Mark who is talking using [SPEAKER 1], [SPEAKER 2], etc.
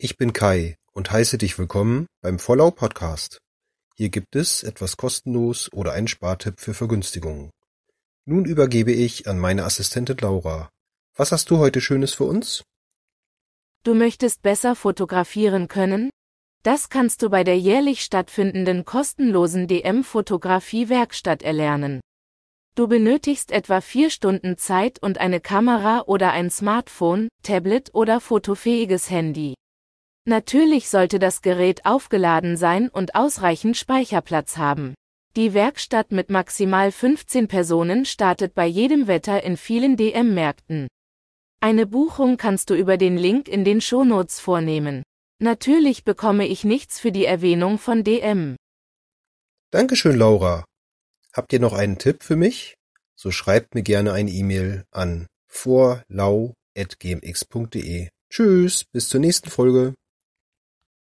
[SPEAKER 1] Ich bin Kai und heiße dich willkommen beim Vollau Podcast. Hier gibt es etwas kostenlos oder einen Spartipp für Vergünstigungen. Nun übergebe ich an meine Assistentin Laura. Was hast du heute Schönes für uns?
[SPEAKER 2] Du möchtest besser fotografieren können? Das kannst du bei der jährlich stattfindenden kostenlosen DM-Fotografie-Werkstatt erlernen. Du benötigst etwa vier Stunden Zeit und eine Kamera oder ein Smartphone, Tablet oder fotofähiges Handy. Natürlich sollte das Gerät aufgeladen sein und ausreichend Speicherplatz haben. Die Werkstatt mit maximal 15 Personen startet bei jedem Wetter in vielen DM-Märkten. Eine Buchung kannst du über den Link in den Shownotes vornehmen. Natürlich bekomme ich nichts für die Erwähnung von DM.
[SPEAKER 1] Dankeschön, Laura. Habt ihr noch einen Tipp für mich? So schreibt mir gerne eine E-Mail an vorlau.gmx.de. Tschüss, bis zur nächsten Folge.